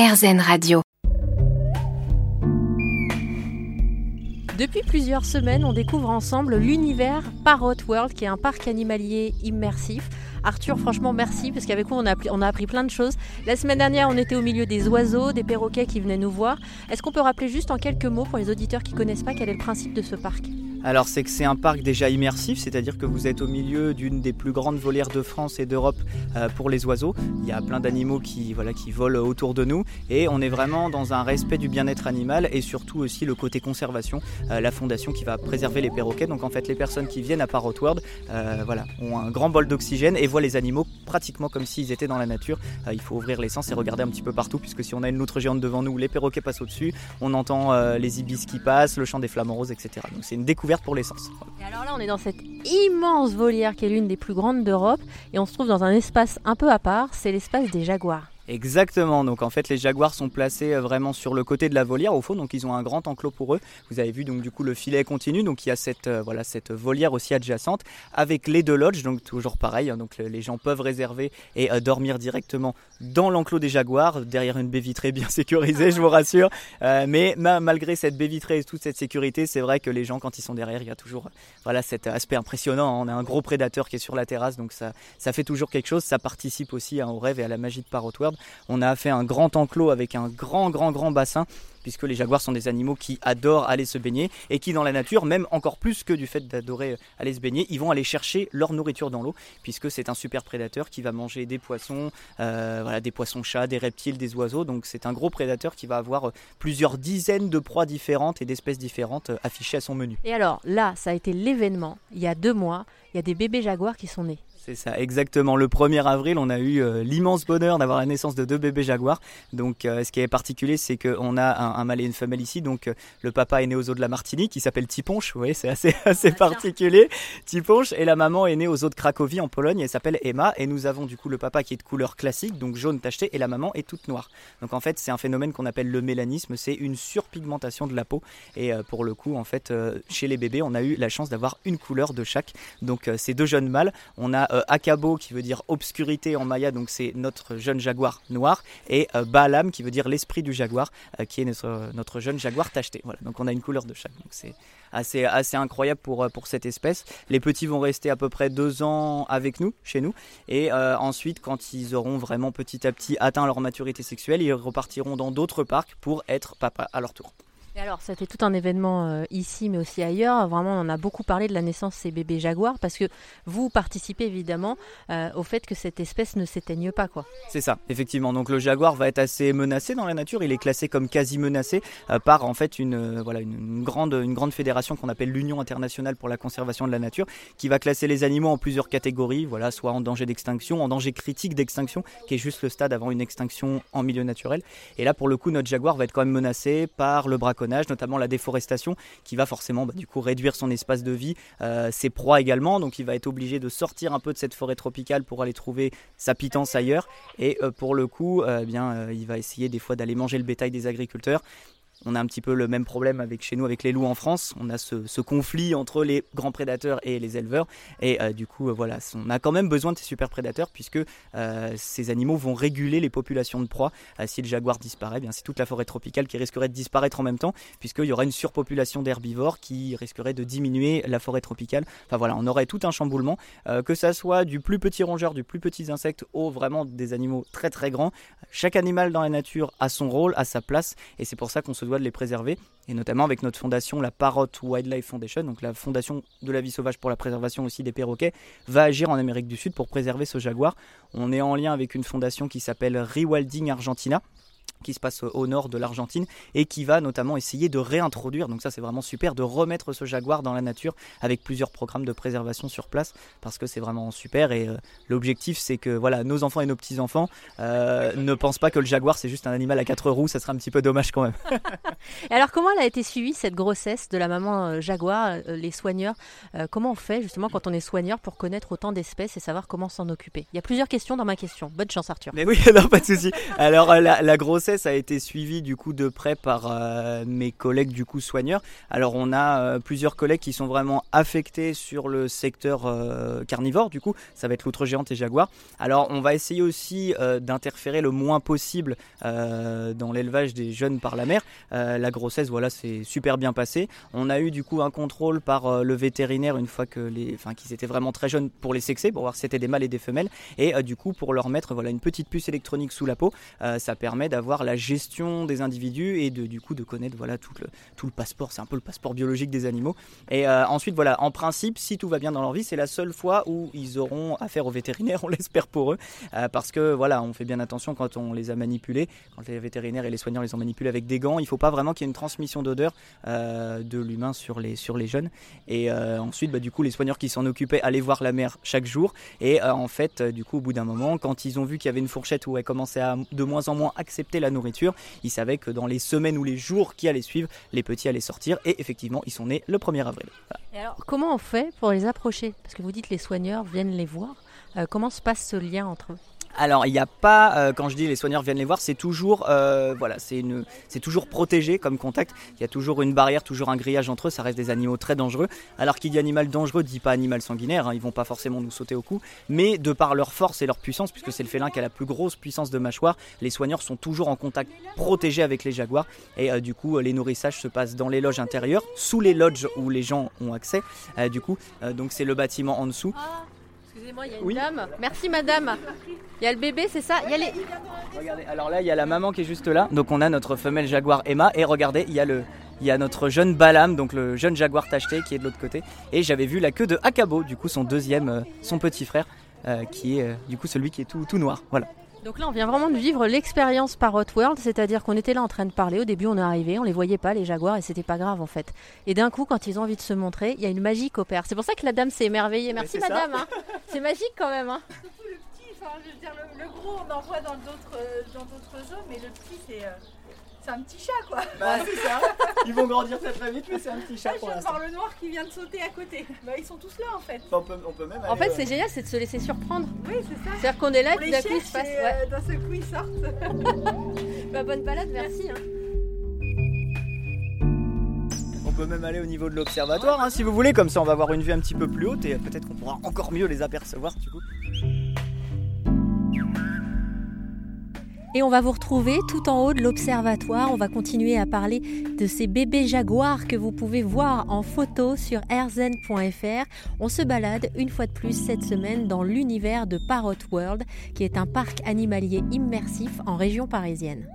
RZN Radio. Depuis plusieurs semaines, on découvre ensemble l'univers Parrot World, qui est un parc animalier immersif. Arthur, franchement, merci, parce qu'avec vous, on a, on a appris plein de choses. La semaine dernière, on était au milieu des oiseaux, des perroquets qui venaient nous voir. Est-ce qu'on peut rappeler juste en quelques mots, pour les auditeurs qui ne connaissent pas, quel est le principe de ce parc? Alors c'est que c'est un parc déjà immersif, c'est-à-dire que vous êtes au milieu d'une des plus grandes volières de France et d'Europe euh, pour les oiseaux. Il y a plein d'animaux qui, voilà, qui volent autour de nous et on est vraiment dans un respect du bien-être animal et surtout aussi le côté conservation, euh, la fondation qui va préserver les perroquets. Donc en fait les personnes qui viennent à Parrot World euh, voilà, ont un grand bol d'oxygène et voient les animaux pratiquement comme s'ils étaient dans la nature. il faut ouvrir les sens et regarder un petit peu partout puisque si on a une loutre géante devant nous, les perroquets passent au-dessus, on entend les ibis qui passent, le chant des flamants roses, etc. Donc c'est une découverte pour l'essence. Et alors là, on est dans cette immense volière qui est l'une des plus grandes d'Europe et on se trouve dans un espace un peu à part, c'est l'espace des jaguars. Exactement, donc en fait les jaguars sont placés euh, vraiment sur le côté de la volière au fond, donc ils ont un grand enclos pour eux. Vous avez vu donc du coup le filet continue, donc il y a cette, euh, voilà, cette volière aussi adjacente avec les deux lodges, donc toujours pareil, hein, donc les gens peuvent réserver et euh, dormir directement dans l'enclos des jaguars, derrière une baie vitrée bien sécurisée, je vous rassure. mais malgré cette baie vitrée et toute cette sécurité, c'est vrai que les gens quand ils sont derrière, il y a toujours voilà, cet aspect impressionnant. Hein. On a un gros prédateur qui est sur la terrasse, donc ça, ça fait toujours quelque chose, ça participe aussi hein, au rêve et à la magie de Parrot World. On a fait un grand enclos avec un grand, grand, grand bassin puisque les jaguars sont des animaux qui adorent aller se baigner et qui dans la nature, même encore plus que du fait d'adorer aller se baigner, ils vont aller chercher leur nourriture dans l'eau, puisque c'est un super prédateur qui va manger des poissons, euh, voilà, des poissons-chats, des reptiles, des oiseaux. Donc c'est un gros prédateur qui va avoir plusieurs dizaines de proies différentes et d'espèces différentes euh, affichées à son menu. Et alors là, ça a été l'événement. Il y a deux mois, il y a des bébés jaguars qui sont nés. C'est ça, exactement. Le 1er avril, on a eu euh, l'immense bonheur d'avoir la naissance de deux bébés jaguars. Donc, euh, ce qui est particulier, c'est qu'on a un, mâle et une femelle ici. Donc, euh, le papa est né aux eaux de la Martinique, qui s'appelle Tiponche. Vous voyez, c'est assez, assez particulier. Tiponche. Et la maman est née aux eaux de Cracovie, en Pologne. Elle s'appelle Emma. Et nous avons du coup le papa qui est de couleur classique, donc jaune tacheté, et la maman est toute noire. Donc, en fait, c'est un phénomène qu'on appelle le mélanisme. C'est une surpigmentation de la peau. Et pour le coup, en fait, chez les bébés, on a eu la chance d'avoir une couleur de chaque. Donc, ces deux jeunes mâles, on a Akabo qui veut dire obscurité en maya, donc c'est notre jeune jaguar noir, et euh, Baalam qui veut dire l'esprit du jaguar, euh, qui est notre, notre, jeune jaguar tacheté. Voilà, donc on a une couleur de chaque. Donc c'est assez, assez incroyable pour, euh, pour cette espèce. Les petits vont rester à peu près deux ans avec nous, chez nous, et ensuite quand ils auront vraiment petit à petit atteint leur maturité sexuelle, ils repartiront dans d'autres parcs pour être papa à leur tour. Alors, c'était tout un événement euh, ici, mais aussi ailleurs. Vraiment, on a beaucoup parlé de la naissance de ces bébés jaguars parce que vous participez évidemment euh, au fait que cette espèce ne s'éteigne pas, quoi. C'est ça, effectivement. Donc, le jaguar va être assez menacé dans la nature. Il est classé comme quasi menacé euh, par en fait une voilà une, grande une grande fédération qu'on appelle l'Union internationale pour la conservation de la nature, qui va classer les animaux en plusieurs catégories. Voilà, soit en danger d'extinction, en danger critique d'extinction, qui est juste le stade avant une extinction en milieu naturel. Et là, pour le coup, notre jaguar va être quand même menacé par le notamment la déforestation, qui va forcément bah, du coup réduire son espace de vie, euh, ses proies également. Donc il va être obligé de sortir un peu de cette forêt tropicale pour aller trouver sa pitance ailleurs. Et euh, pour le coup, euh, eh bien, il va essayer des fois d'aller manger le bétail des agriculteurs on a un petit peu le même problème avec chez nous avec les loups en France. On a ce, conflit entre les grands prédateurs et les éleveurs. Et euh, du coup, euh, voilà, on a quand même besoin de ces super prédateurs puisque euh, ces animaux vont réguler les populations de proies. si le jaguar disparaît, eh bien c'est toute la forêt tropicale qui risquerait de disparaître en même temps puisqu'il y aura une surpopulation d'herbivores qui risquerait de diminuer la forêt tropicale. Enfin voilà, on aurait tout un chamboulement, que ça soit du plus petit rongeur, du plus petit insecte, au vraiment des animaux très très grands. Chaque animal dans la nature a son rôle, a sa place, et c'est pour ça qu'on se de les préserver, et notamment avec notre fondation, la Parrot Wildlife Foundation, donc la fondation de la vie sauvage pour la préservation aussi des perroquets, va agir en Amérique du Sud pour préserver ce jaguar. On est en lien avec une fondation qui s'appelle Rewilding Argentina, qui se passe au nord de l'Argentine et qui va notamment essayer de réintroduire, donc ça c'est vraiment super, de remettre ce jaguar dans la nature avec plusieurs programmes de préservation sur place parce que c'est vraiment super et euh, l'objectif c'est que voilà nos enfants et nos petits enfants euh, ne pensent pas que le jaguar c'est juste un animal à quatre roues, ça serait un petit peu dommage quand même. et alors comment elle a été suivie cette grossesse de la maman euh, jaguar, les soigneurs, comment on fait justement quand on est soigneur pour connaître autant d'espèces et savoir comment s'en occuper? Il y a plusieurs questions dans ma question. Bonne chance Arthur. Mais oui, non pas de souci. Alors la, la grossesse a été suivie du coup de près par euh, mes collègues du coup soigneurs. Alors on a euh, plusieurs collègues qui sont vraiment affectés sur le secteur euh, carnivore du coup, ça va être l'outre géante et jaguar. Alors on va essayer aussi d'interférer le moins possible dans l'élevage des jeunes par la mer. la grossesse voilà c'est super bien passé. On a eu du coup un contrôle par le vétérinaire une fois que les, enfin qu'ils étaient vraiment très jeunes pour les sexer pour voir si c'était des mâles et des femelles et du coup pour leur mettre voilà une petite puce électronique sous la peau, ça permet d'avoir la gestion des individus et de, du coup de connaître voilà tout le, tout le passeport. C'est un peu le passeport biologique des animaux. Et euh, ensuite voilà, en principe, si tout va bien dans leur vie, c'est la seule fois où ils auront affaire au vétérinaire, on l'espère pour eux, euh, parce que voilà, on fait bien attention quand on les a manipulés, quand les vétérinaires et les soignants les ont manipulés avec des gants. Il faut pas vraiment qu'il y ait une transmission d'odeur euh, de l'humain sur les, sur les jeunes. Et ensuite, bah, du coup, les soigneurs qui s'en occupaient allaient voir la mère chaque jour. Et en fait, du coup, au bout d'un moment, quand ils ont vu qu'il y avait une fourchette où elle commençait à de moins en moins accepter la nourriture, ils savaient que dans les semaines ou les jours qui allaient suivre, les petits allaient sortir. Et effectivement, ils sont nés le 1er avril. Alors, comment on fait pour les approcher? Parce que vous dites les soigneurs viennent les voir. Euh, comment se passe ce lien entre eux? Alors il n'y a pas, euh, quand je dis les soigneurs viennent les voir, c'est toujours, euh, voilà, c'est toujours protégé comme contact. Il y a toujours une barrière, toujours un grillage entre eux. Ça reste des animaux très dangereux. Alors qu'il dit animal dangereux, dit pas animal sanguinaire. Hein, ils vont pas forcément nous sauter au cou, mais de par leur force et leur puissance, puisque c'est le félin qui a la plus grosse puissance de mâchoire, les soigneurs sont toujours en contact protégé avec les jaguars. Et euh, du coup, les nourrissages se passent dans les loges intérieures, sous les lodges où les gens ont accès. du coup, donc c'est le bâtiment en dessous. Excusez-moi, il y a une dame. Merci madame. Il y a le bébé, c'est ça? Il y a les... Regardez, alors là, il y a la maman qui est juste là. Donc on a notre femelle jaguar Emma. Et regardez, il y a le, il y a notre jeune Balam, donc le jeune jaguar tacheté qui est de l'autre côté. Et j'avais vu la queue de Akabo, du coup son deuxième, euh, son petit frère, euh, qui est euh, du coup celui qui est tout, tout noir. Voilà. Donc là, on vient vraiment de vivre l'expérience Parrot World, c'est-à-dire qu'on était là en train de parler. Au début, on est arrivé, on les voyait pas, les jaguars, et c'était pas grave en fait. Et d'un coup, quand ils ont envie de se montrer, il y a une magie qui opère. C'est pour ça que la dame s'est émerveillée. Merci madame. Hein. C'est magique quand même. Hein. je veux dire, le, gros, on en voit dans d'autres, euh, dans d'autres zones, mais le petit, c'est. Euh, c'est un petit chat quoi. Bah c'est ça. Ils vont grandir très très vite, mais c'est un petit chat. pour je viens voir le noir qui vient de sauter à côté. Bah ils sont tous là en fait. On peut, on peut même en fait, c'est génial, c'est de se laisser surprendre. Oui, c'est ça. C'est-à-dire qu'on est là, et d'un coup il se passe. Ouais. d'un seul coup ils sortent. bah, bonne balade, merci. Hein. Peut même aller au niveau de l'observatoire hein, si vous voulez, comme ça on va avoir une vue un petit peu plus haute et peut-être qu'on pourra encore mieux les apercevoir du coup. Et on va vous retrouver tout en haut de l'observatoire. On va continuer à parler de ces bébés jaguars que vous pouvez voir en photo sur airzen.fr. On se balade une fois de plus cette semaine dans l'univers de Parrot World, qui est un parc animalier immersif en région parisienne.